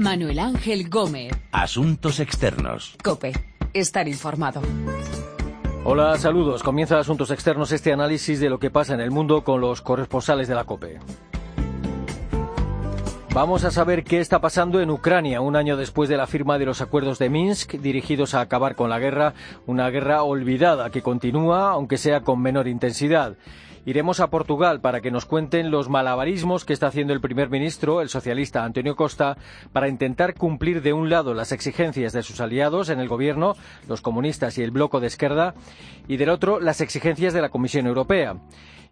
Manuel Ángel Gómez. Asuntos externos. Cope. Estar informado. Hola, saludos. Comienza Asuntos Externos este análisis de lo que pasa en el mundo con los corresponsales de la COPE. Vamos a saber qué está pasando en Ucrania un año después de la firma de los acuerdos de Minsk dirigidos a acabar con la guerra, una guerra olvidada que continúa, aunque sea con menor intensidad. Iremos a Portugal para que nos cuenten los malabarismos que está haciendo el primer ministro, el socialista Antonio Costa, para intentar cumplir de un lado las exigencias de sus aliados en el gobierno, los comunistas y el bloco de izquierda, y del otro las exigencias de la Comisión Europea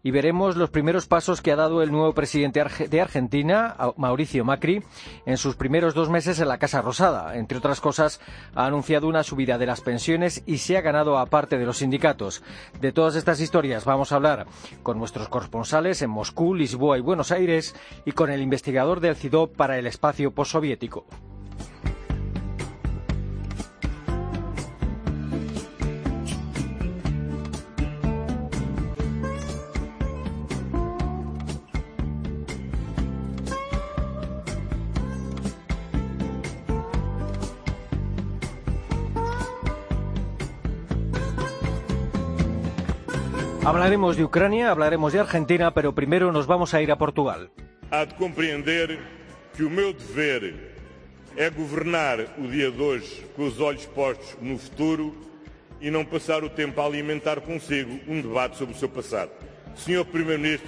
y veremos los primeros pasos que ha dado el nuevo presidente de Argentina, Mauricio Macri, en sus primeros dos meses en la Casa Rosada. Entre otras cosas, ha anunciado una subida de las pensiones y se ha ganado a parte de los sindicatos. De todas estas historias vamos a hablar con nuestros corresponsales en Moscú, Lisboa y Buenos Aires y con el investigador del CIDOP para el espacio postsoviético. Hablaremos de Ucrania, hablaremos de Argentina, pero primero nos vamos a ir a Portugal. Há de compreender que o meu dever é governar o dia de hoje com os olhos postos no futuro e não passar o tempo a alimentar consigo um debate sobre o seu passado. Senhor Primeiro-Ministro,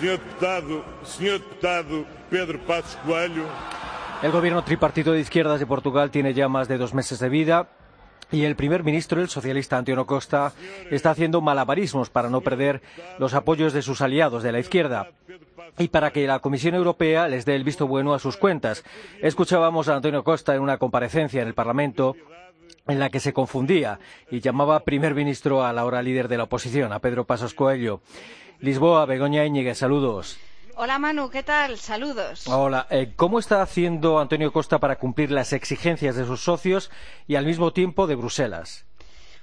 Senhor Deputado, Senhor Deputado Pedro Passos Coelho. El gobierno tripartito de izquierdas de Portugal tiene ya más de dos meses de vida. Y el primer ministro, el socialista Antonio Costa, está haciendo malabarismos para no perder los apoyos de sus aliados de la izquierda y para que la Comisión Europea les dé el visto bueno a sus cuentas. Escuchábamos a Antonio Costa en una comparecencia en el Parlamento en la que se confundía y llamaba primer ministro a la hora líder de la oposición, a Pedro Pasos Coelho. Lisboa, Begoña Íñiguez, saludos. Hola Manu, ¿qué tal? Saludos. Hola, eh, ¿cómo está haciendo Antonio Costa para cumplir las exigencias de sus socios y al mismo tiempo de Bruselas?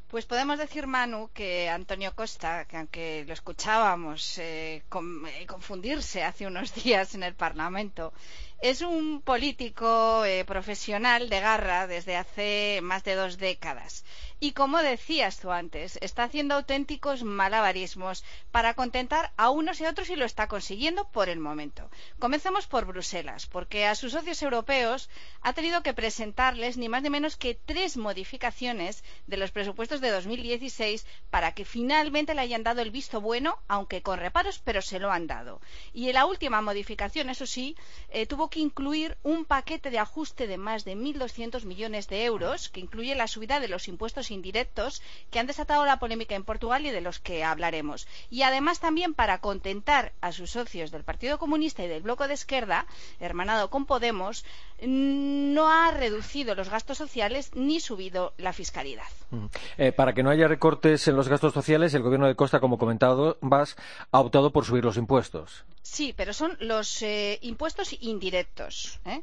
Pues podemos decir, Manu, que Antonio Costa, que aunque lo escuchábamos eh, eh, confundirse hace unos días en el Parlamento, es un político profesional de garra desde hace más de dos décadas y como decías tú antes, está haciendo auténticos malabarismos para contentar a unos y a otros y lo está consiguiendo por el momento. Comencemos por Bruselas, porque a sus socios europeos ha tenido que presentarles ni más ni menos que tres modificaciones de los presupuestos de 2016 para que finalmente le hayan dado el visto bueno, aunque con reparos, pero se lo han dado. Y la última modificación, eso sí, eh, tuvo que incluir un paquete de ajuste de más de 1.200 millones de euros, que incluye la subida de los impuestos indirectos que han desatado la polémica en Portugal y de los que hablaremos. Y además también para contentar a sus socios del Partido Comunista y del Bloque de Izquierda, hermanado con Podemos, no ha reducido los gastos sociales ni subido la fiscalidad. Mm. Eh, para que no haya recortes en los gastos sociales, el Gobierno de Costa, como comentado, Vas, ha optado por subir los impuestos. Sí, pero son los eh, impuestos indirectos. ¿eh?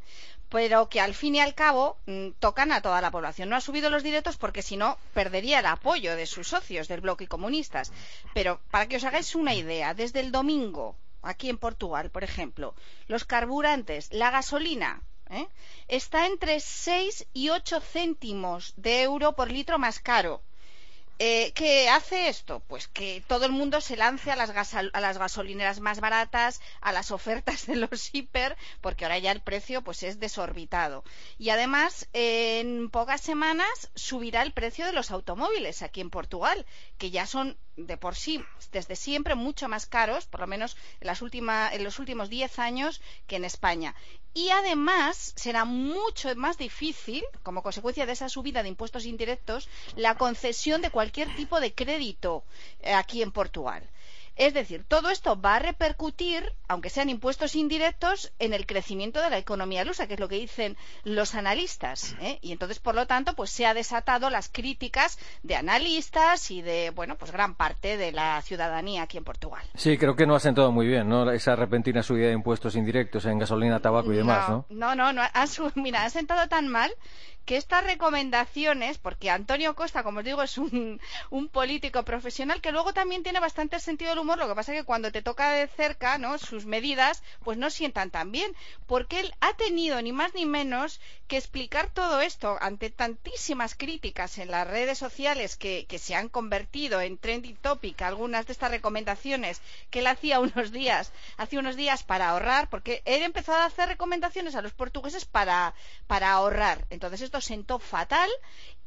Pero que al fin y al cabo mm, tocan a toda la población. No ha subido los directos porque si no perdería el apoyo de sus socios del bloque comunistas. Pero para que os hagáis una idea, desde el domingo, aquí en Portugal, por ejemplo, los carburantes, la gasolina, ¿eh? está entre 6 y 8 céntimos de euro por litro más caro. Eh, ¿Qué hace esto? Pues que todo el mundo se lance a las, a las, gasolineras más baratas, a las ofertas de los hiper, porque ahora ya el precio pues es desorbitado. Y además, en pocas semanas subirá el precio de los automóviles aquí en Portugal, que ya son de por sí, desde siempre, mucho más caros, por lo menos en, en los últimos 10 años, que en España. Y además será mucho más difícil, como consecuencia de esa subida de impuestos indirectos, la concesión de cualquier tipo de crédito eh, aquí en Portugal. Es decir, todo esto va a repercutir, aunque sean impuestos indirectos, en el crecimiento de la economía lusa, que es lo que dicen los analistas. ¿eh? Y entonces, por lo tanto, pues se ha desatado las críticas de analistas y de, bueno, pues gran parte de la ciudadanía aquí en Portugal. Sí, creo que no ha sentado muy bien, ¿no? Esa repentina subida de impuestos indirectos en gasolina, tabaco y demás, ¿no? No, no, no. Ha, mira, ha sentado tan mal que estas recomendaciones, porque Antonio Costa, como os digo, es un, político profesional que luego también tiene bastante sentido del humor, lo que pasa es que cuando te toca de cerca, ¿no? Sus medidas, pues no sientan tan bien, porque él ha tenido ni más ni menos que explicar todo esto ante tantísimas críticas en las redes sociales que, que se han convertido en trending topic, algunas de estas recomendaciones que él hacía unos días, hace unos días para ahorrar, porque él empezó a hacer recomendaciones a los portugueses para, para ahorrar. Entonces esto sentó fatal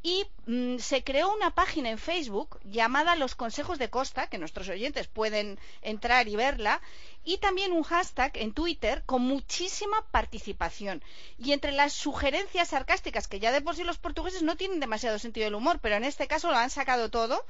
y mm, se creó una página en Facebook llamada Los Consejos de Costa, que nuestros oyentes pueden entrar y verla, y también un hashtag en Twitter con muchísima participación. Y entre las sugerencias sarcásticas, que ya de por sí los portugueses no tienen demasiado sentido del humor, pero en este caso lo han sacado todo,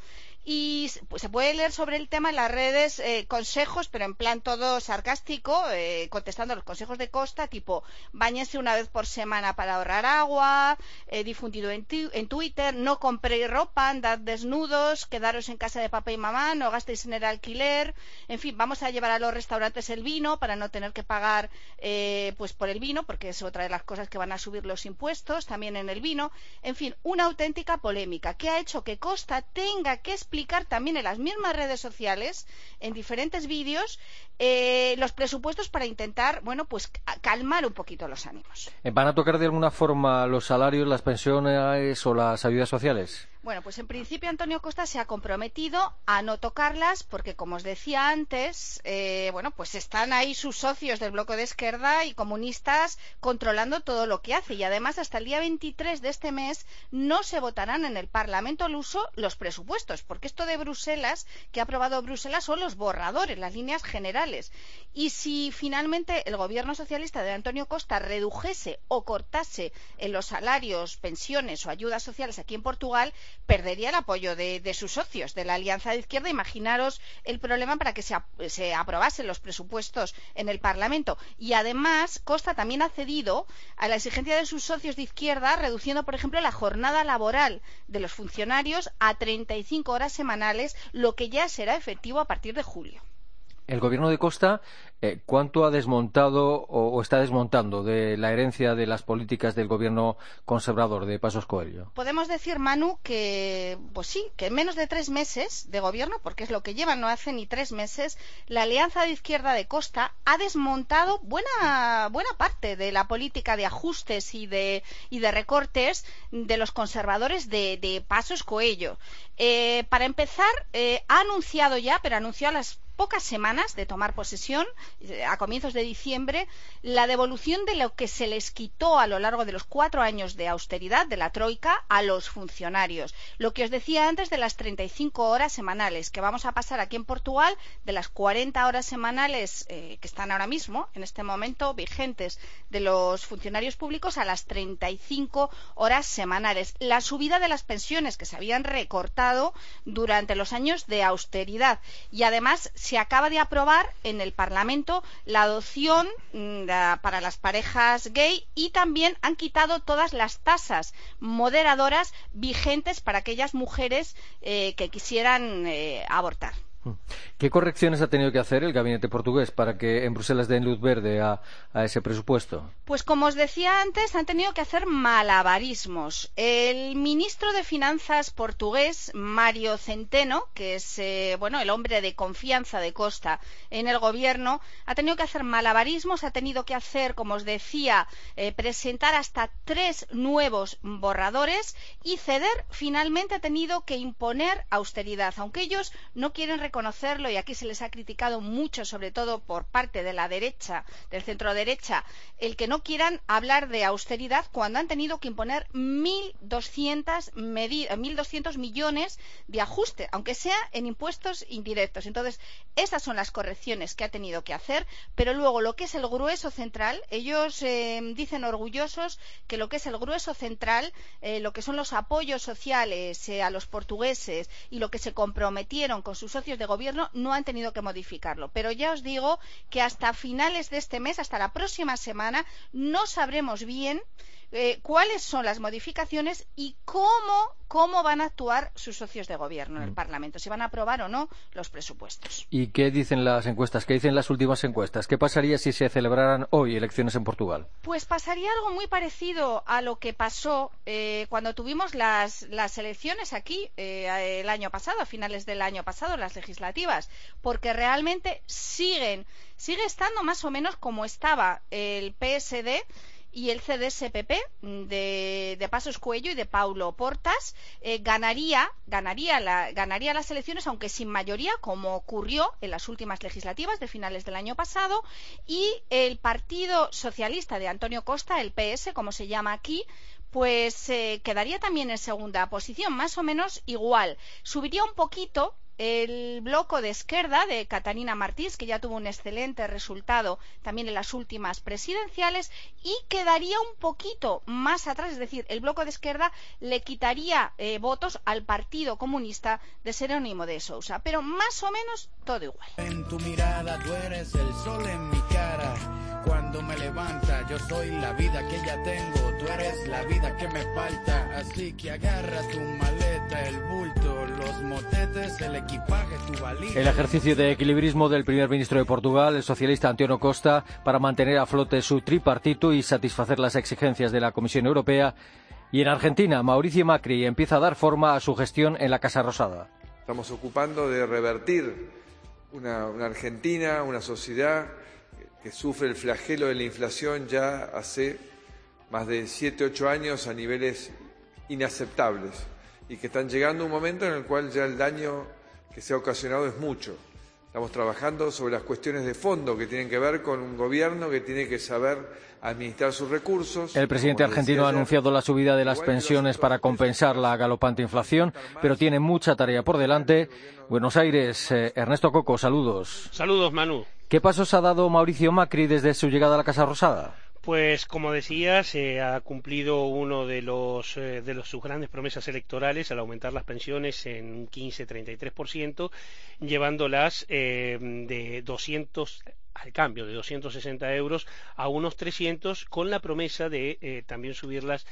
y pues, se puede leer sobre el tema en las redes eh, consejos, pero en plan todo sarcástico, eh, contestando los consejos de Costa, tipo, bañense una vez por semana para ahorrar agua, eh, difundido en, en Twitter, no compréis ropa, andad desnudos, quedaros en casa de papá y mamá, no gastéis en el alquiler, en fin, vamos a llevar a los restaurantes el vino para no tener que pagar eh, pues por el vino, porque es otra de las cosas que van a subir los impuestos también en el vino. En fin, una auténtica polémica que ha hecho que Costa tenga que explicar también en las mismas redes sociales, en diferentes vídeos, eh, los presupuestos para intentar, bueno, pues calmar un poquito los ánimos. ¿Van a tocar de alguna forma los salarios, las pensiones o las ayudas sociales? Bueno, pues en principio Antonio Costa se ha comprometido a no tocarlas porque, como os decía antes, eh, bueno, pues están ahí sus socios del bloque de izquierda y comunistas controlando todo lo que hace. Y además hasta el día 23 de este mes no se votarán en el Parlamento uso los presupuestos porque esto de Bruselas que ha aprobado Bruselas son los borradores, las líneas generales. Y si finalmente el gobierno socialista de Antonio Costa redujese o cortase en los salarios, pensiones o ayudas sociales aquí en Portugal perdería el apoyo de, sus socios de la Alianza de Izquierda. Imaginaros el problema para que se, se, aprobasen los presupuestos en el Parlamento. Y además, Costa también ha cedido a la exigencia de sus socios de izquierda, reduciendo, por ejemplo, la jornada laboral de los funcionarios a 35 horas semanales, lo que ya será efectivo a partir de julio. El gobierno de Costa, eh, ¿cuánto ha desmontado o, está desmontando de la herencia de las políticas del gobierno conservador de Pasos Coelho? Podemos decir, Manu, que, pues sí, que en menos de tres meses de gobierno, porque es lo que llevan, no hace ni tres meses, la Alianza de Izquierda de Costa ha desmontado buena, buena parte de la política de ajustes y de, y de recortes de los conservadores de, de Pasos Coelho. Eh, para empezar, eh, ha anunciado ya, pero anunció a las pocas semanas de tomar posesión, eh, a comienzos de diciembre, la devolución de lo que se les quitó a lo largo de los cuatro años de austeridad de la Troika a los funcionarios. Lo que os decía antes de las 35 horas semanales, que vamos a pasar aquí en Portugal de las 40 horas semanales eh, que están ahora mismo, en este momento, vigentes de los funcionarios públicos a las 35 horas semanales. La subida de las pensiones que se habían recortado durante los años de austeridad y además se acaba de aprobar en el Parlamento la adopción mm, para las parejas gay y también han quitado todas las tasas moderadoras vigentes para aquellas mujeres eh, que quisieran eh, abortar. ¿Qué correcciones ha tenido que hacer el gabinete portugués para que en Bruselas den luz verde a, a, ese presupuesto? Pues como os decía antes, han tenido que hacer malabarismos. El ministro de Finanzas portugués, Mario Centeno, que es eh, bueno el hombre de confianza de Costa en el gobierno, ha tenido que hacer malabarismos, ha tenido que hacer, como os decía, eh, presentar hasta tres nuevos borradores y ceder finalmente ha tenido que imponer austeridad, aunque ellos no quieren reconocerlo y aquí se les ha criticado mucho, sobre todo por parte de la derecha, del centro derecha, el que no quieran hablar de austeridad cuando han tenido que imponer 1.200 millones de ajuste, aunque sea en impuestos indirectos. Entonces, estas son las correcciones que ha tenido que hacer, pero luego lo que es el grueso central, ellos eh, dicen orgullosos que lo que es el grueso central, eh, lo que son los apoyos sociales eh, a los portugueses y lo que se comprometieron con sus socios de gobierno no han tenido que modificarlo. Pero ya os digo que hasta finales de este mes, hasta la próxima semana, no sabremos bien eh, cuáles son las modificaciones y cómo, cómo van a actuar sus socios de gobierno en el mm. Parlamento, si van a aprobar o no los presupuestos. ¿Y qué dicen las encuestas? ¿Qué dicen las últimas encuestas? ¿Qué pasaría si se celebraran hoy elecciones en Portugal? Pues pasaría algo muy parecido a lo que pasó eh, cuando tuvimos las, las elecciones aquí eh, el año pasado, a finales del año pasado, las legislativas, porque realmente siguen, sigue estando más o menos como estaba el PSD y el CDSPP de, de Pasos Cuello y de Paulo Portas eh, ganaría, ganaría, la, ganaría las elecciones, aunque sin mayoría, como ocurrió en las últimas legislativas de finales del año pasado, y el Partido Socialista de Antonio Costa, el PS, como se llama aquí, pues eh, quedaría también en segunda posición, más o menos igual. Subiría un poquito el bloco de izquierda de Catalina Martins, que ya tuvo un excelente resultado también en las últimas presidenciales, y quedaría un poquito más atrás, es decir, el bloco de izquierda le quitaría eh, votos al Partido Comunista de Serónimo de Sousa, pero más o menos todo igual. En tu mirada el sol en mi cara. Cuando me levanta, yo soy la vida que ya tengo, tú eres la vida que me falta. Así que agarra tu maleta, el bulto, los motetes, el el ejercicio de equilibrismo del primer ministro de Portugal, el socialista Antonio Costa, para mantener a flote su tripartito y satisfacer las exigencias de la Comisión Europea. Y en Argentina, Mauricio Macri empieza a dar forma a su gestión en la Casa Rosada. Estamos ocupando de revertir una, una Argentina, una sociedad que sufre el flagelo de la inflación ya hace más de 7, 8 años a niveles inaceptables y que están llegando a un momento en el cual ya el daño que se ha ocasionado es mucho. Estamos trabajando sobre las cuestiones de fondo que tienen que ver con un gobierno que tiene que saber administrar sus recursos. El presidente argentino ha anunciado la subida de las pensiones para compensar la galopante inflación, pero tiene mucha tarea por delante. Buenos Aires, eh, Ernesto Coco, saludos. Saludos, Manu. ¿Qué pasos ha dado Mauricio Macri desde su llegada a la Casa Rosada? Pues como decía, se ha cumplido uno de los eh, de sus grandes promesas electorales al aumentar las pensiones en un 15-33%, llevándolas eh, de 200 al cambio de 260 euros a unos 300 con la promesa de eh, también subirlas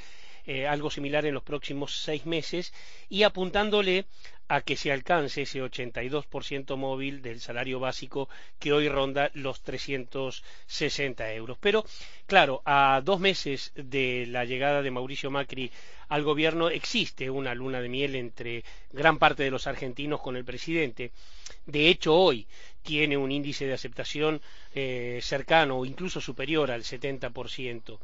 eh, algo similar en los próximos seis meses y apuntándole a que se alcance ese 82% móvil del salario básico que hoy ronda los 360 euros. Pero, claro, a dos meses de la llegada de Mauricio Macri al gobierno existe una luna de miel entre gran parte de los argentinos con el presidente. De hecho, hoy tiene un índice de aceptación eh, cercano o incluso superior al 70%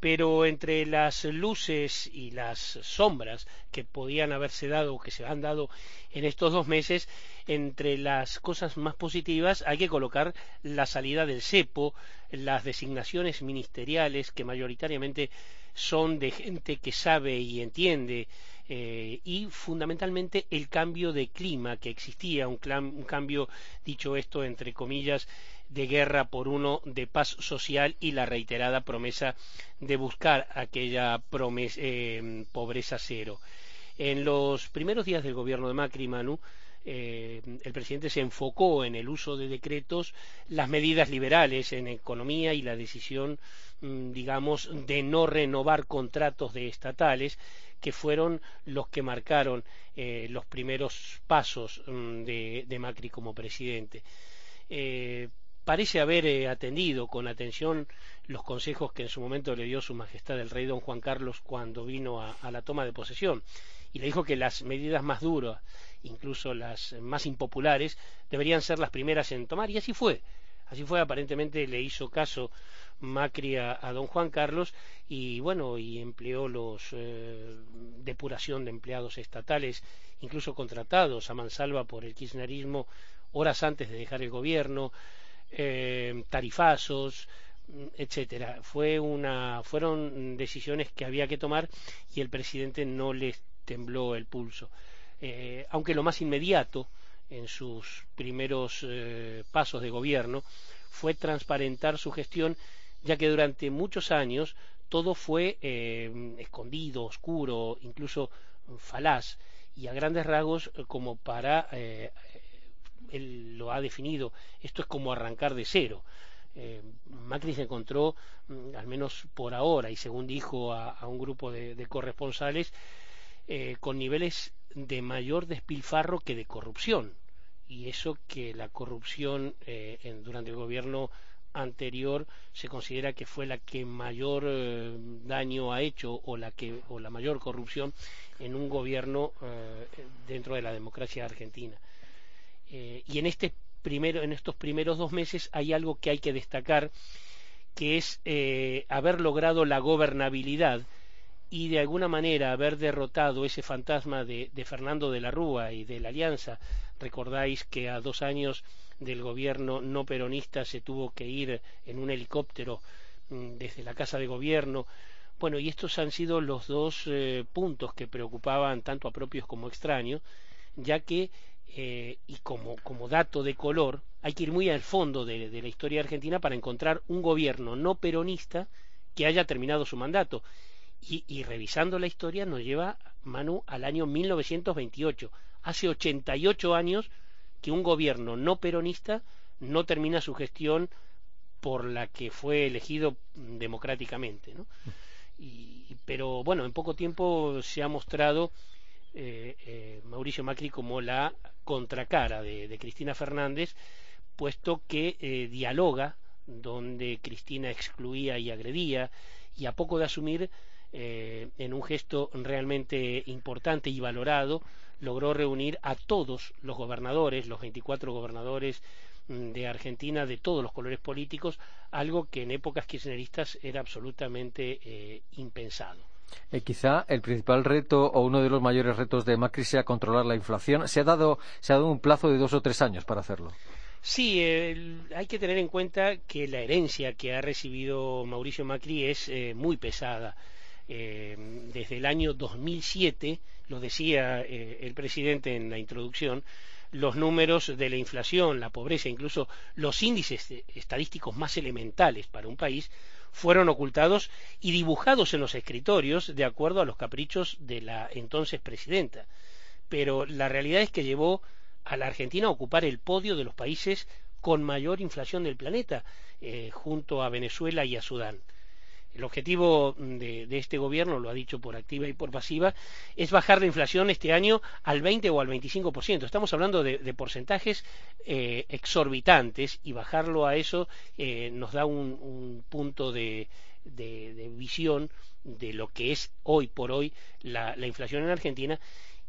pero entre las luces y las sombras que podían haberse dado o que se han dado en estos dos meses, entre las cosas más positivas hay que colocar la salida del cepo, las designaciones ministeriales que mayoritariamente son de gente que sabe y entiende eh, y fundamentalmente el cambio de clima que existía, un, un cambio, dicho esto entre comillas, de guerra por uno de paz social y la reiterada promesa de buscar aquella eh, pobreza cero. En los primeros días del gobierno de Macri, Manu, eh, el presidente se enfocó en el uso de decretos, las medidas liberales en economía y la decisión, mm, digamos, de no renovar contratos de estatales, que fueron los que marcaron eh, los primeros pasos mm, de, Macri como presidente parece haber eh, atendido con atención los consejos que en su momento le dio su majestad el rey don Juan Carlos cuando vino a, la toma de posesión y le dijo que las medidas más duras, incluso las más impopulares, deberían ser las primeras en tomar y así fue. Así fue, aparentemente le hizo caso Macri a, don Juan Carlos y bueno, y empleó los eh, depuración de empleados estatales, incluso contratados a mansalva por el kirchnerismo horas antes de dejar el gobierno, eh, tarifazos, etcétera. Fue una, fueron decisiones que había que tomar y el presidente no les tembló el pulso. Eh, aunque lo más inmediato en sus primeros eh, pasos de gobierno fue transparentar su gestión, ya que durante muchos años todo fue escondido, oscuro, incluso falaz, y a grandes rasgos como para él lo ha definido, esto es como arrancar de cero. Eh, Macri se encontró, mm, al menos por ahora, y según dijo a, un grupo de, corresponsales, eh, con niveles de mayor despilfarro que de corrupción. Y eso que la corrupción eh, durante el gobierno anterior se considera que fue la que mayor daño ha hecho o la que o la mayor corrupción en un gobierno dentro de la democracia argentina y en este en estos primeros dos meses hay algo que hay que destacar, que es eh, haber logrado la gobernabilidad y de alguna manera haber derrotado ese fantasma de, Fernando de la Rúa y de la Alianza. Recordáis que a dos años del gobierno no peronista se tuvo que ir en un helicóptero mm, desde la Casa de Gobierno. Bueno, y estos han sido los dos eh, puntos que preocupaban tanto a propios como extraños, ya que eh, y como, como, dato de color, hay que ir muy al fondo de, la historia argentina para encontrar un gobierno no peronista que haya terminado su mandato. Y, y revisando la historia nos lleva, Manu, al año 1928. Hace 88 años que un gobierno no peronista no termina su gestión por la que fue elegido democráticamente. ¿no? Y, pero bueno, en poco tiempo se ha mostrado eh, eh, Mauricio Macri como la contracara de, Cristina Fernández, puesto que eh, dialoga donde Cristina excluía y agredía, y a poco de asumir, en un gesto realmente importante y valorado, logró reunir a todos los gobernadores, los 24 gobernadores mm, de Argentina de todos los colores políticos, algo que en épocas kirchneristas era absolutamente impensado. Eh, quizá el principal reto o uno de los mayores retos de Macri sea controlar la inflación. Se ha dado, se ha dado un plazo de dos o tres años para hacerlo. Sí, hay que tener en cuenta que la herencia que ha recibido Mauricio Macri es eh, muy pesada. Eh, desde el año 2007, lo decía el presidente en la introducción, los números de la inflación, la pobreza, incluso los índices estadísticos más elementales para un país fueron ocultados y dibujados en los escritorios de acuerdo a los caprichos de la entonces presidenta. Pero la realidad es que llevó a la Argentina a ocupar el podio de los países con mayor inflación del planeta, eh, junto a Venezuela y a Sudán. El objetivo de, este gobierno, lo ha dicho por activa y por pasiva, es bajar la inflación este año al 20 o al 25%. Estamos hablando de, porcentajes eh, exorbitantes y bajarlo a eso eh, nos da un, punto de, visión de lo que es hoy por hoy la, inflación en Argentina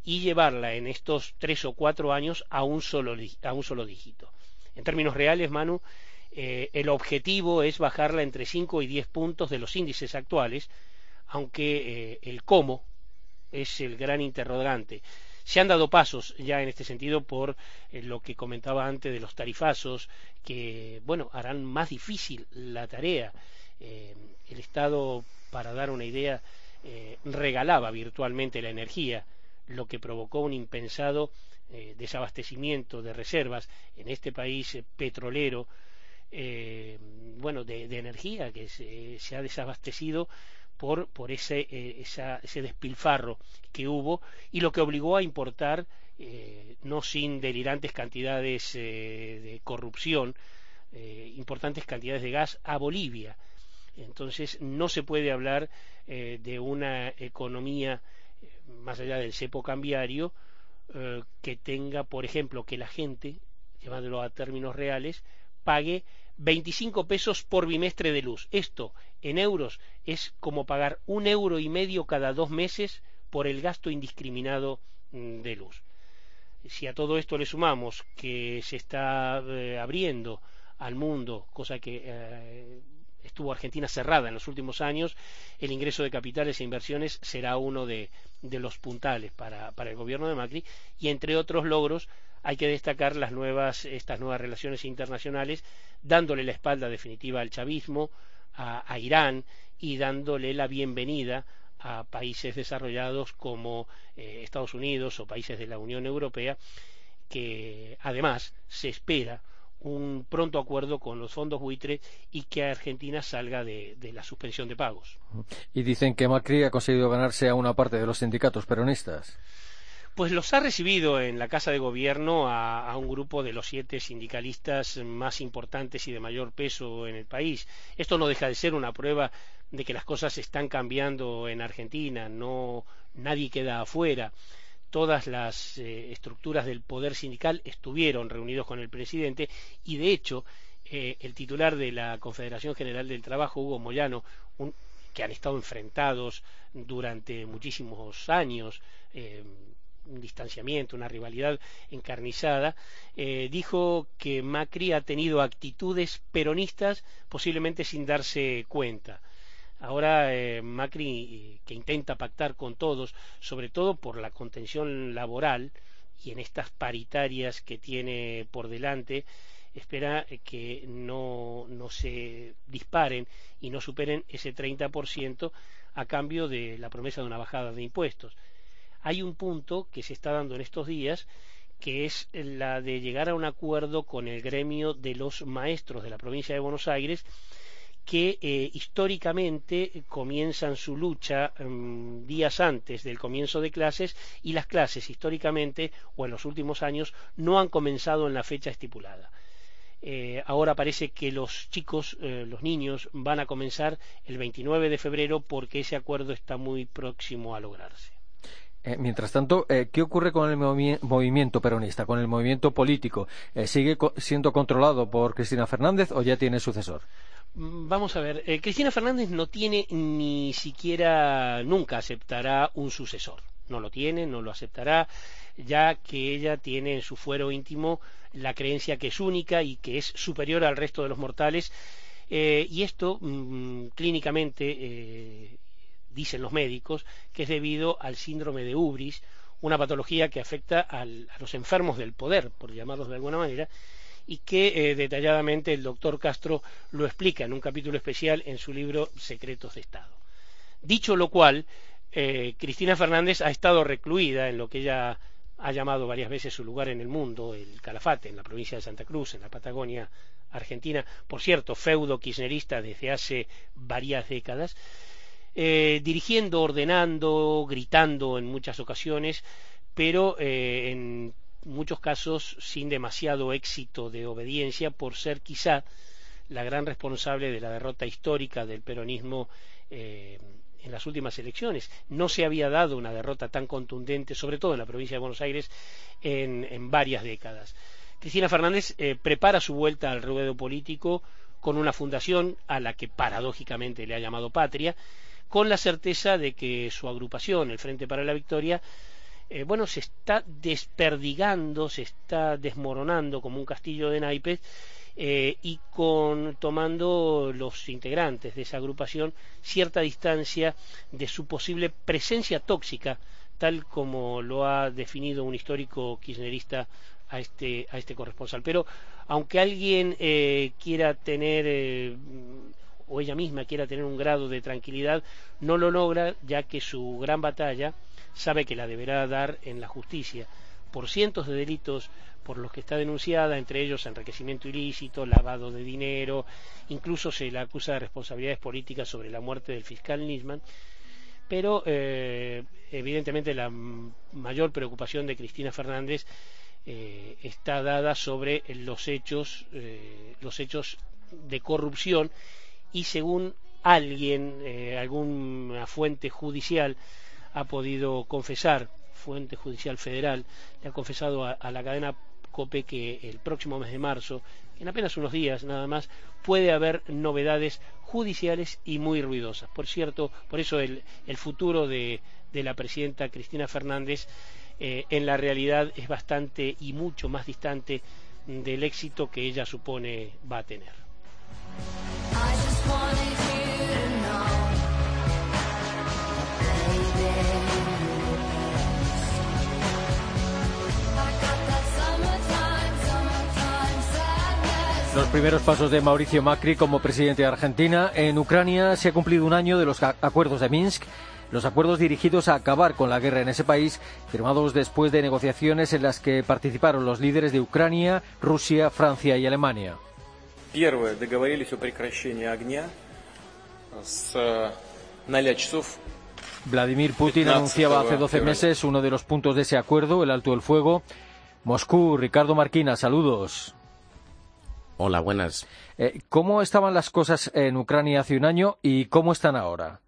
y llevarla en estos tres o cuatro años a un solo, a un solo dígito. En términos reales, Manu, eh, el objetivo es bajarla entre 5 y 10 puntos de los índices actuales, aunque eh, el cómo es el gran interrogante. Se han dado pasos ya en este sentido por eh, lo que comentaba antes de los tarifazos, que bueno harán más difícil la tarea. el Estado, para dar una idea, regalaba virtualmente la energía, lo que provocó un impensado desabastecimiento de reservas en este país petrolero eh, bueno, de, energía que se, ha desabastecido por, por ese, eh, ese despilfarro que hubo y lo que obligó a importar, eh, no sin delirantes cantidades de corrupción, importantes cantidades de gas a Bolivia. Entonces no se puede hablar de una economía más allá del cepo cambiario que tenga, por ejemplo, que la gente, llevándolo a términos reales, pague 25 pesos por bimestre de luz. Esto, en euros, es como pagar un euro y medio cada dos meses por el gasto indiscriminado mm, de luz. Si a todo esto le sumamos que se está eh, abriendo al mundo, cosa que eh, estuvo Argentina cerrada en los últimos años, el ingreso de capitales e inversiones será uno de, los puntales para, el gobierno de Macri. Y entre otros logros hay que destacar las nuevas, estas nuevas relaciones internacionales, dándole la espalda definitiva al chavismo, a, Irán y dándole la bienvenida a países desarrollados como eh, Estados Unidos o países de la Unión Europea, que además se espera un pronto acuerdo con los fondos buitre y que Argentina salga de, de, la suspensión de pagos. Y dicen que Macri ha conseguido ganarse a una parte de los sindicatos peronistas. Pues los ha recibido en la Casa de Gobierno a, un grupo de los siete sindicalistas más importantes y de mayor peso en el país. Esto no deja de ser una prueba de que las cosas están cambiando en Argentina, no nadie queda afuera. Todas las eh, estructuras del poder sindical estuvieron reunidos con el presidente y, de hecho, eh, el titular de la Confederación General del Trabajo, Hugo Moyano, que han estado enfrentados durante muchísimos años, eh, un distanciamiento, una rivalidad encarnizada, dijo que Macri ha tenido actitudes peronistas posiblemente sin darse cuenta. Ahora eh, Macri, que intenta pactar con todos, sobre todo por la contención laboral y en estas paritarias que tiene por delante, espera que no, no se disparen y no superen ese 30% a cambio de la promesa de una bajada de impuestos. Hay un punto que se está dando en estos días que es la de llegar a un acuerdo con el gremio de los maestros de la provincia de Buenos Aires que eh, históricamente comienzan su lucha mm, días antes del comienzo de clases y las clases históricamente o en los últimos años no han comenzado en la fecha estipulada. Eh, ahora parece que los chicos, eh, los niños, van a comenzar el 29 de febrero porque ese acuerdo está muy próximo a lograrse. Eh, mientras tanto, eh, ¿qué ocurre con el movimiento peronista, con el movimiento político? Eh, ¿Sigue siendo controlado por Cristina Fernández o ya tiene sucesor? Mm, vamos a ver, Cristina Fernández no tiene ni siquiera, nunca aceptará un sucesor. No lo tiene, no lo aceptará, ya que ella tiene en su fuero íntimo la creencia que es única y que es superior al resto de los mortales. y esto, mm, clínicamente, dicen los médicos, que es debido al síndrome de Ubris, una patología que afecta a los enfermos del poder, por llamarlos de alguna manera, y que eh, detalladamente el doctor Castro lo explica en un capítulo especial en su libro Secretos de Estado. Dicho lo cual, eh, Cristina Fernández ha estado recluida en lo que ella ha llamado varias veces su lugar en el mundo, el Calafate, en la provincia de Santa Cruz, en la Patagonia Argentina, por cierto, feudo kirchnerista desde hace varias décadas, eh, dirigiendo, ordenando, gritando en muchas ocasiones, pero eh, en muchos casos sin demasiado éxito de obediencia por ser quizá la gran responsable de la derrota histórica del peronismo eh, en las últimas elecciones. No se había dado una derrota tan contundente, sobre todo en la provincia de Buenos Aires, en, varias décadas. Cristina Fernández prepara su vuelta al ruedo político con una fundación a la que paradójicamente le ha llamado Patria, con la certeza de que su agrupación, el Frente para la Victoria, eh, bueno, se está desperdigando, se está desmoronando como un castillo de naipes eh, y con tomando los integrantes de esa agrupación cierta distancia de su posible presencia tóxica, tal como lo ha definido un histórico kirchnerista a este, a este corresponsal. Pero aunque alguien eh, quiera tener o ella misma quiera tener un grado de tranquilidad, no lo logra ya que su gran batalla sabe que la deberá dar en la justicia por cientos de delitos por los que está denunciada, entre ellos enriquecimiento ilícito, lavado de dinero, incluso se la acusa de responsabilidades políticas sobre la muerte del fiscal Nisman, pero eh, evidentemente la mayor preocupación de Cristina Fernández eh, está dada sobre los hechos, eh, los hechos de corrupción y según alguien, eh, alguna fuente judicial ha podido confesar, fuente judicial federal, le ha confesado a, la cadena COPE que el próximo mes de marzo, en apenas unos días nada más, puede haber novedades judiciales y muy ruidosas. Por cierto, por eso el, futuro de, la presidenta Cristina Fernández eh, en la realidad es bastante y mucho más distante del éxito que ella supone va a tener. Los primeros pasos de Mauricio Macri como presidente de Argentina. En Ucrania se ha cumplido un año de los acuerdos de Minsk, los acuerdos dirigidos a acabar con la guerra en ese país, firmados después de negociaciones en las que participaron los líderes de Ucrania, Rusia, Francia y Alemania. Первое, договорились о прекращении огня с 0 часов Vladimir Putin anunciaba hace 12 meses uno de los puntos de ese acuerdo, el alto del fuego. Moscú, Ricardo Marquina, saludos. Hola, buenas. Eh, ¿Cómo estaban las cosas en Ucrania hace un año y cómo están ahora?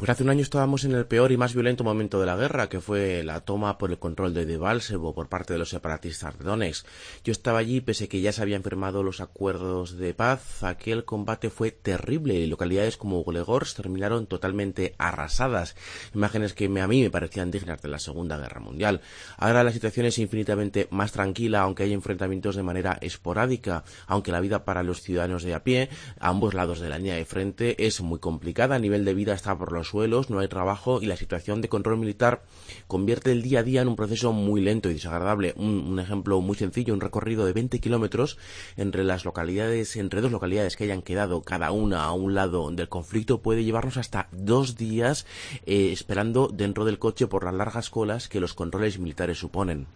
Pues hace un año estábamos en el peor y más violento momento de la guerra, que fue la toma por el control de Debalsebo por parte de los separatistas de Donetsk. Yo estaba allí, pese a que ya se habían firmado los acuerdos de paz, aquel combate fue terrible y localidades como Golegorsk terminaron totalmente arrasadas. Imágenes que a mí me parecían dignas de la Segunda Guerra Mundial. Ahora la situación es infinitamente más tranquila, aunque hay enfrentamientos de manera esporádica, aunque la vida para los ciudadanos de a pie, a ambos lados de la línea de frente, es muy complicada. Nivel de vida está por los suelos, no hay trabajo y la situación de control militar convierte el día a día en un proceso muy lento y desagradable. Un, ejemplo muy sencillo, un recorrido de 20 kilómetros entre las localidades, entre dos localidades que hayan quedado cada una a un lado del conflicto puede llevarnos hasta dos días eh, esperando dentro del coche por las largas colas que los controles militares suponen.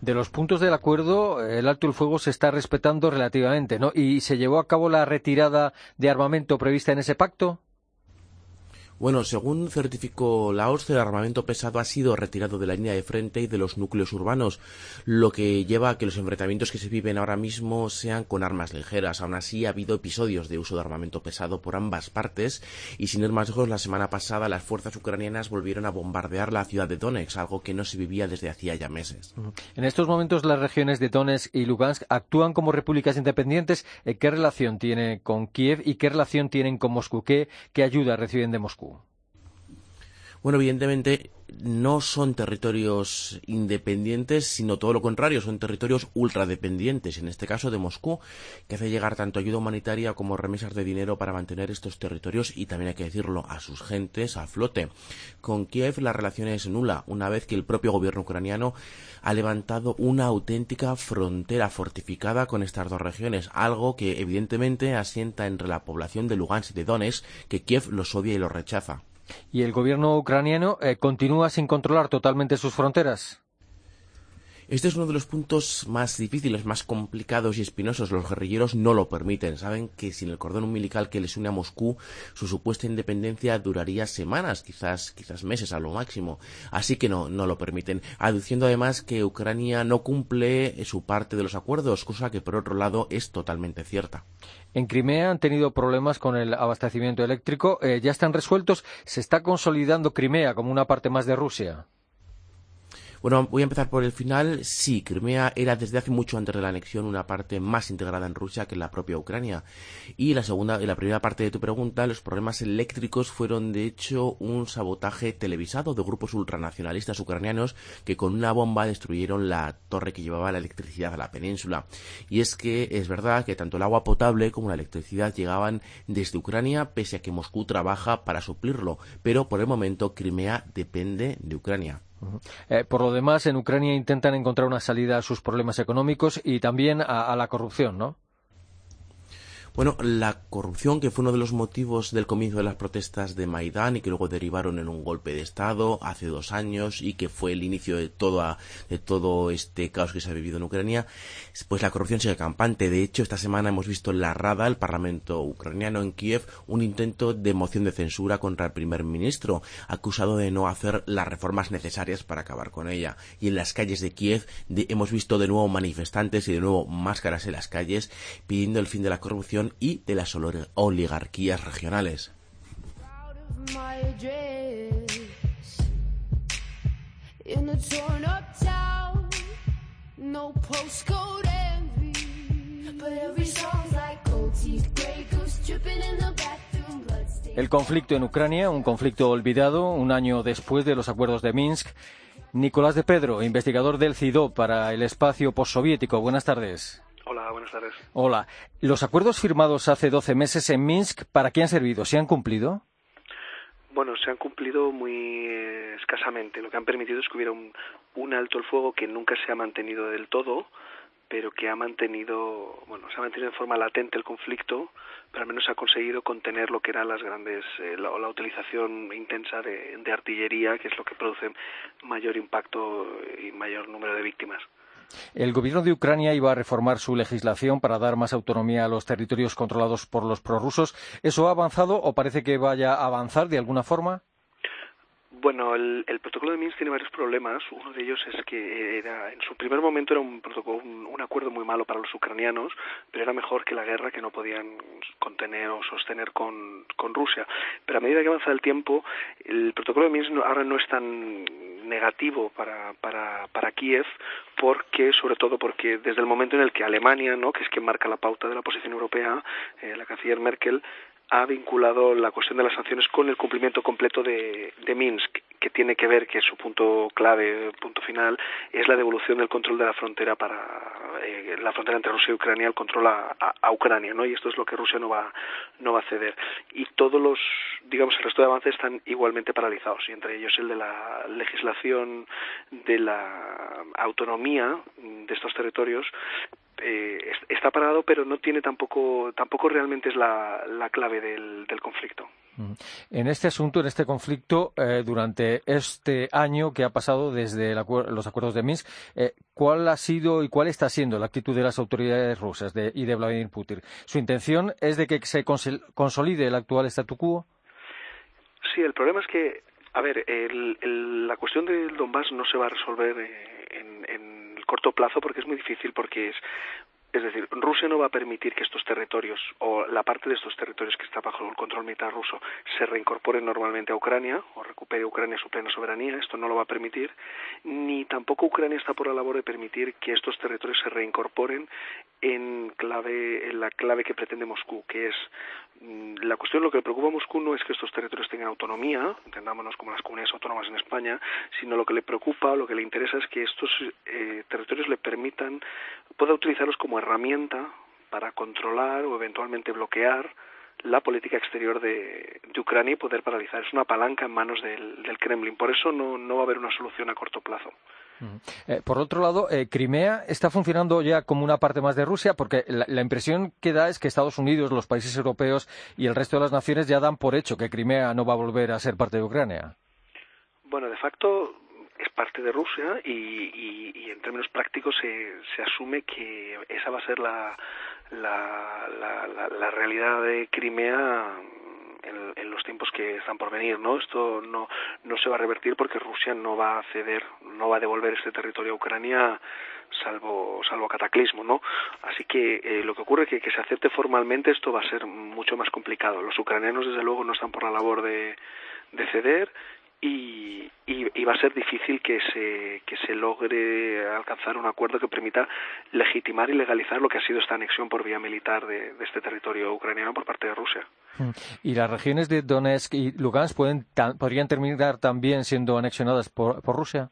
De los puntos del acuerdo, el alto el fuego se está respetando relativamente, ¿no? ¿Y se llevó a cabo la retirada de armamento prevista en ese pacto? Bueno, según certificó la OSCE, el armamento pesado ha sido retirado de la línea de frente y de los núcleos urbanos, lo que lleva a que los enfrentamientos que se viven ahora mismo sean con armas ligeras. Aún así, ha habido episodios de uso de armamento pesado por ambas partes y, sin ir más lejos, la semana pasada las fuerzas ucranianas volvieron a bombardear la ciudad de Donetsk, algo que no se vivía desde hacía ya meses. En estos momentos, las regiones de Donetsk y Lugansk actúan como repúblicas independientes. ¿Qué relación tiene con Kiev y qué relación tienen con Moscú? ¿Qué, qué ayuda reciben de Moscú? Bueno, evidentemente no son territorios independientes, sino todo lo contrario, son territorios ultradependientes, en este caso de Moscú, que hace llegar tanto ayuda humanitaria como remesas de dinero para mantener estos territorios y también hay que decirlo a sus gentes a flote. Con Kiev la relación es nula, una vez que el propio gobierno ucraniano ha levantado una auténtica frontera fortificada con estas dos regiones, algo que evidentemente asienta entre la población de Lugansk y de Donetsk, que Kiev los odia y los rechaza. ¿Y el gobierno ucraniano eh, continúa sin controlar totalmente sus fronteras? Este es uno de los puntos más difíciles, más complicados y espinosos. Los guerrilleros no lo permiten. Saben que sin el cordón umbilical que les une a Moscú, su supuesta independencia duraría semanas, quizás, quizás meses a lo máximo. Así que no, no lo permiten. Aduciendo además que Ucrania no cumple su parte de los acuerdos, cosa que por otro lado es totalmente cierta. En Crimea han tenido problemas con el abastecimiento eléctrico. Eh, ¿Ya están resueltos? ¿Se está consolidando Crimea como una parte más de Rusia? Bueno, voy a empezar por el final. Sí, Crimea era desde hace mucho antes de la anexión una parte más integrada en Rusia que en la propia Ucrania. Y la segunda, la primera parte de tu pregunta, los problemas eléctricos fueron de hecho un sabotaje televisado de grupos ultranacionalistas ucranianos que con una bomba destruyeron la torre que llevaba la electricidad a la península. Y es que es verdad que tanto el agua potable como la electricidad llegaban desde Ucrania, pese a que Moscú trabaja para suplirlo. Pero por el momento Crimea depende de Ucrania. Eh, por lo demás, en Ucrania intentan encontrar una salida a sus problemas económicos y también a, a la corrupción, ¿no? Bueno, la corrupción, que fue uno de los motivos del comienzo de las protestas de Maidán y que luego derivaron en un golpe de Estado hace dos años y que fue el inicio de, de todo este caos que se ha vivido en Ucrania, pues la corrupción sigue campante. De hecho, esta semana hemos visto en la Rada, el Parlamento ucraniano en Kiev, un intento de moción de censura contra el primer ministro, acusado de no hacer las reformas necesarias para acabar con ella. Y en las calles de Kiev hemos visto de nuevo manifestantes y de nuevo máscaras en las calles pidiendo el fin de la corrupción y de las oligarquías regionales. El conflicto en Ucrania, un conflicto olvidado un año después de los acuerdos de Minsk. Nicolás de Pedro, investigador del CIDO para el espacio postsoviético. Buenas tardes. Hola, buenas tardes. Hola. ¿Los acuerdos firmados hace 12 meses en Minsk, para qué han servido? ¿Se han cumplido? Bueno, se han cumplido muy eh, escasamente. Lo que han permitido es que hubiera un, un alto el fuego que nunca se ha mantenido del todo, pero que ha mantenido, bueno, se ha mantenido de forma latente el conflicto, pero al menos ha conseguido contener lo que eran las grandes, eh, la, la, utilización intensa de, de artillería, que es lo que produce mayor impacto y mayor número de víctimas. El gobierno de Ucrania iba a reformar su legislación para dar más autonomía a los territorios controlados por los prorrusos. ¿Eso ha avanzado o parece que vaya a avanzar de alguna forma? Bueno, el, protocolo de Minsk tiene varios problemas. Uno de ellos es que era, en su primer momento era un protocolo, un, acuerdo muy malo para los ucranianos, pero era mejor que la guerra que no podían contener o sostener con, con Rusia. Pero a medida que avanza el tiempo, el protocolo de Minsk ahora no es tan negativo para, para, para Kiev, porque, sobre todo porque desde el momento en el que Alemania, ¿no? que es quien marca la pauta de la posición europea, eh, la canciller Merkel, ha vinculado la cuestión de las sanciones con el cumplimiento completo de, Minsk, que tiene que ver, que es su punto clave, punto final, es la devolución del control de la frontera para eh, la frontera entre Rusia y Ucrania, el control a, a, Ucrania, ¿no? Y esto es lo que Rusia no va, no va a ceder. Y todos los, digamos, el resto de avances están igualmente paralizados, y entre ellos el de la legislación de la autonomía de estos territorios eh, está parado, pero no tiene tampoco, tampoco realmente es la, la clave del, del, conflicto. En este asunto, en este conflicto, eh, durante este año que ha pasado desde los acuerdos de Minsk, eh, ¿cuál ha sido y cuál está siendo la actitud de las autoridades rusas de, y de Vladimir Putin? ¿Su intención es de que se consolide el actual statu quo? Sí, el problema es que, a ver, el, la cuestión del Donbass no se va a resolver en, en corto plazo porque es muy difícil porque es es decir, Rusia no va a permitir que estos territorios o la parte de estos territorios que está bajo el control militar ruso se reincorporen normalmente a Ucrania o recupere Ucrania su plena soberanía. Esto no lo va a permitir. Ni tampoco Ucrania está por la labor de permitir que estos territorios se reincorporen en clave en la clave que pretende Moscú, que es la cuestión lo que le preocupa a Moscú no es que estos territorios tengan autonomía, entendámonos como las comunidades autónomas en España, sino lo que le preocupa, lo que le interesa es que estos eh, territorios le permitan, pueda utilizarlos como herramienta para controlar o eventualmente bloquear la política exterior de, Ucrania y poder paralizar. Es una palanca en manos del, Kremlin. Por eso no, no, va a haber una solución a corto plazo. Eh, por otro lado, eh, Crimea está funcionando ya como una parte más de Rusia, porque la, impresión que da es que Estados Unidos, los países europeos y el resto de las naciones ya dan por hecho que Crimea no va a volver a ser parte de Ucrania. Bueno, de facto es parte de Rusia y, en términos prácticos se, se, asume que esa va a ser la, la, la, la realidad de Crimea en, los tiempos que están por venir, ¿no? Esto no, no se va a revertir porque Rusia no va a ceder, no va a devolver este territorio a Ucrania salvo salvo cataclismo, ¿no? Así que eh, lo que ocurre es que, que se acepte formalmente esto va a ser mucho más complicado. Los ucranianos desde luego no están por la labor de, de ceder y, y, va a ser difícil que se, que se logre alcanzar un acuerdo que permita legitimar y legalizar lo que ha sido esta anexión por vía militar de, este territorio ucraniano por parte de Rusia. Mm. ¿Y las regiones de Donetsk y Lugansk pueden, podrían terminar también siendo anexionadas por Rusia?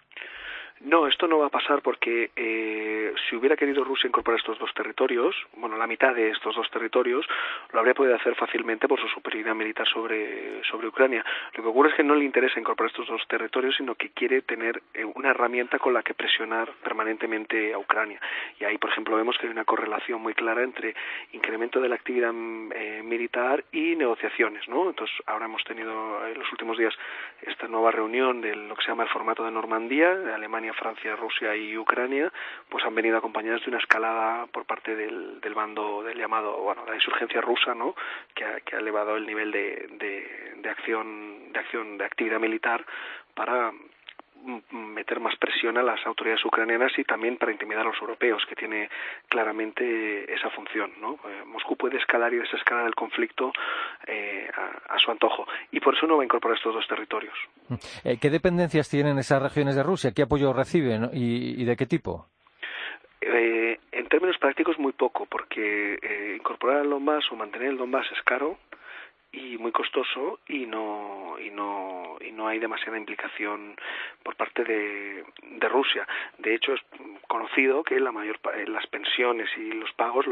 No, esto no va a pasar porque eh, si hubiera querido Rusia incorporar estos dos territorios, bueno, la mitad de estos dos territorios, lo habría podido hacer fácilmente por su superioridad militar sobre, sobre Ucrania. Lo que ocurre es que no le interesa incorporar estos dos territorios, sino que quiere tener eh, una herramienta con la que presionar permanentemente a Ucrania. Y ahí, por ejemplo, vemos que hay una correlación muy clara entre incremento de la actividad eh, militar y negociaciones, ¿no? Entonces, ahora hemos tenido en los últimos días esta nueva reunión de lo que se llama el formato de Normandía, de Alemania Francia, Rusia y Ucrania, pues han venido acompañadas de una escalada por parte del, del bando del llamado, bueno, la insurgencia rusa, ¿no? Que ha, que ha elevado el nivel de, de, de acción, de acción, de actividad militar para meter más presión a las autoridades ucranianas y también para intimidar a los europeos, que tiene claramente esa función. ¿no? Eh, Moscú puede escalar y desescalar el conflicto eh, a, su antojo y por eso no va a incorporar estos dos territorios. Eh, ¿Qué dependencias tienen esas regiones de Rusia? ¿Qué apoyo reciben y, de qué tipo? en términos prácticos muy poco, porque incorporar el Donbass o mantener el Donbass es caro, y muy costoso y no y no y no hay demasiada implicación por parte de, Rusia. De hecho es conocido que la mayor las pensiones y los pagos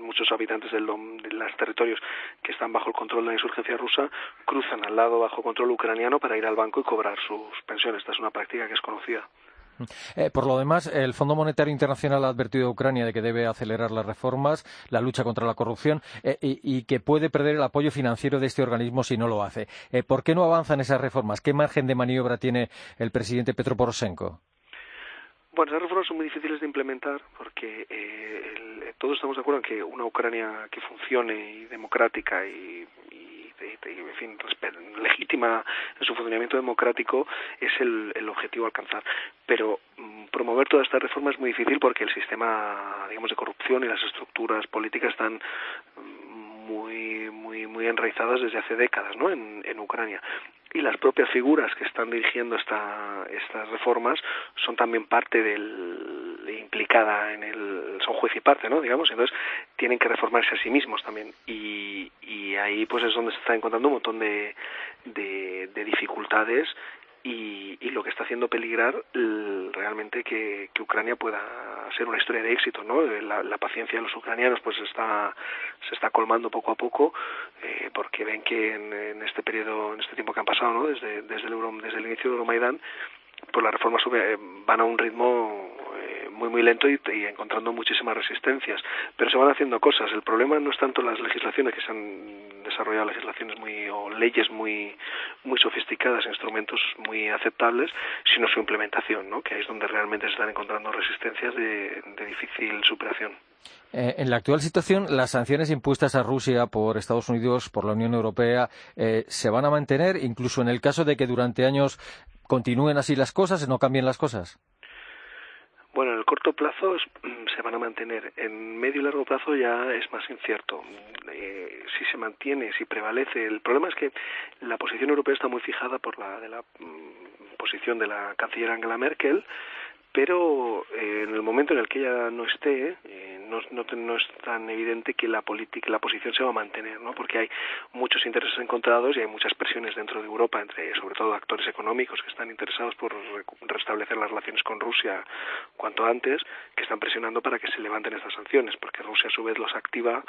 muchos habitantes del, de los territorios que están bajo el control de la insurgencia rusa cruzan al lado bajo control ucraniano para ir al banco y cobrar sus pensiones. Esta es una práctica que es conocida eh, por lo demás, el Fondo Monetario Internacional ha advertido a Ucrania de que debe acelerar las reformas, la lucha contra la corrupción eh, y, que puede perder el apoyo financiero de este organismo si no lo hace. Eh, ¿Por qué no avanzan esas reformas? ¿Qué margen de maniobra tiene el presidente Petro Poroshenko? Bueno, esas reformas son muy difíciles de implementar porque todos estamos de acuerdo en que una Ucrania que funcione y democrática y en fin, legítima en su funcionamiento democrático es el, el objetivo a alcanzar. Pero mm, promover toda esta reforma es muy difícil porque el sistema, digamos, de corrupción y las estructuras políticas están muy muy muy enraizadas desde hace décadas ¿no? en, en Ucrania y las propias figuras que están dirigiendo esta, estas reformas son también parte del implicada en el son juez y parte no digamos entonces tienen que reformarse a sí mismos también y, ahí pues es donde se está encontrando un montón de, de, de dificultades y, y, lo que está haciendo peligrar realmente que, Ucrania pueda ser una historia de éxito, ¿no? La, la, paciencia de los ucranianos pues está se está colmando poco a poco eh, porque ven que en, en, este periodo, en este tiempo que han pasado, ¿no? Desde desde el desde el inicio del Euromaidán, pues las reformas eh, van a un ritmo eh, muy muy lento y, y, encontrando muchísimas resistencias, pero se van haciendo cosas. El problema no es tanto las legislaciones que se han desarrollado legislaciones muy o leyes muy muy sofisticadas, instrumentos muy aceptables, sino su implementación, ¿no? Que ahí es donde realmente se están encontrando resistencias de, difícil superación. Eh, en la actual situación, las sanciones impuestas a Rusia por Estados Unidos, por la Unión Europea, eh, se van a mantener, incluso en el caso de que durante años continúen así las cosas, no cambien las cosas. Bueno, en el corto plazo se van a mantener. En medio y largo plazo ya es más incierto. Eh, si se mantiene, si prevalece. El problema es que la posición europea está muy fijada por la de la mm, posición de la canciller Angela Merkel, pero eh, en el momento en el que ella no esté, eh, no, no, no, es tan evidente que la política, la posición se va a mantener, ¿no? Porque hay muchos intereses encontrados y hay muchas presiones dentro de Europa, entre sobre todo actores económicos que están interesados por restablecer las relaciones con Rusia cuanto antes, que están presionando para que se levanten estas sanciones, porque Rusia a su vez los activa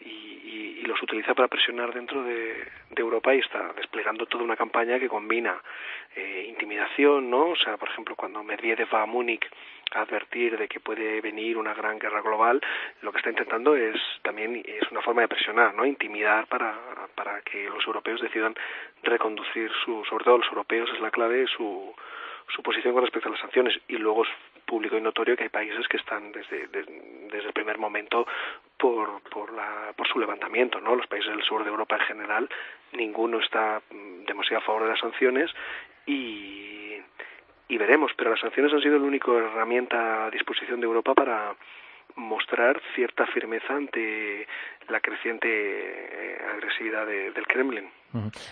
y, y, y los utiliza para presionar dentro de, Europa y está desplegando toda una campaña que combina eh, intimidación, ¿no? O sea, por ejemplo, cuando Medvedev va a Múnich a advertir de que puede venir una gran guerra global, lo que está intentando es también es una forma de presionar, ¿no? Intimidar para, para que los europeos decidan reconducir su, sobre todo los europeos es la clave, su, su posición con respecto a las sanciones y luego público y notorio que hay países que están desde, de, desde el primer momento por, por, la, por su levantamiento, ¿no? Los países del sur de Europa en general, ninguno está demasiado a favor de las sanciones y, y veremos, pero las sanciones han sido la única herramienta a disposición de Europa para mostrar cierta firmeza ante la creciente eh, agresividad de, del Kremlin.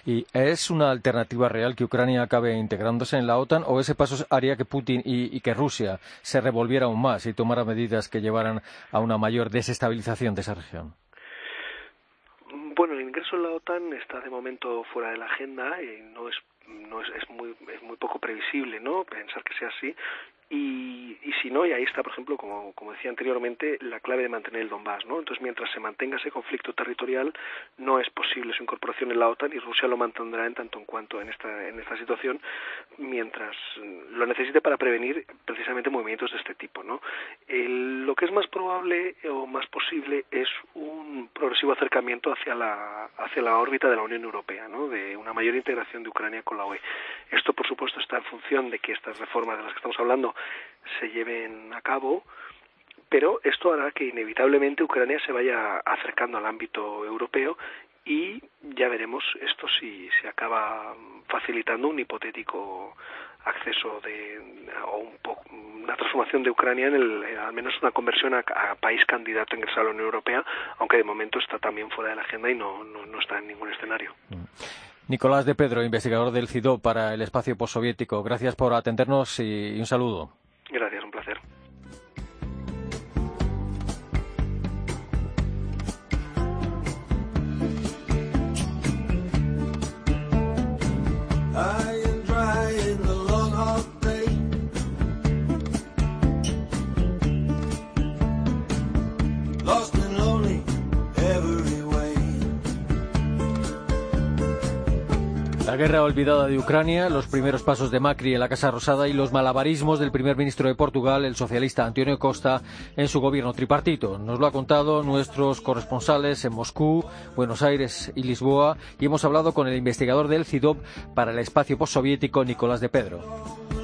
¿Y es una alternativa real que Ucrania acabe integrándose en la OTAN o ese paso haría que Putin y, y, que Rusia se revolviera aún más y tomara medidas que llevaran a una mayor desestabilización de esa región? Bueno, el ingreso en la OTAN está de momento fuera de la agenda y no es no es, es muy es muy poco previsible no pensar que sea así y, y si no, y ahí está, por ejemplo, como, como decía anteriormente, la clave de mantener el Donbass, ¿no? Entonces, mientras se mantenga ese conflicto territorial, no es posible su incorporación en la OTAN y Rusia lo mantendrá en tanto en cuanto en esta, en esta situación, mientras lo necesite para prevenir precisamente movimientos de este tipo, ¿no? El, lo que es más probable o más posible es un progresivo acercamiento hacia la, hacia la órbita de la Unión Europea, ¿no? De una mayor integración de Ucrania con la OE. Esto, por supuesto, está en función de que estas reformas de las que estamos hablando se lleven a cabo, pero esto hará que inevitablemente Ucrania se vaya acercando al ámbito europeo y ya veremos esto si se acaba facilitando un hipotético acceso de o un poco, una transformación de Ucrania en el, al menos una conversión a, país candidato a ingresar a la Unión Europea, aunque de momento está también fuera de la agenda y no, no, no está en ningún escenario. Nicolás de Pedro, investigador del CIDO para el espacio postsoviético. Gracias por atendernos y, y un saludo. Gracias, un placer. La guerra olvidada de Ucrania, los primeros pasos de Macri en la Casa Rosada y los malabarismos del primer ministro de Portugal, el socialista Antonio Costa, en su gobierno tripartito. Nos lo ha contado nuestros corresponsales en Moscú, Buenos Aires y Lisboa y hemos hablado con el investigador del CIDOB para el espacio postsoviético, Nicolás de Pedro.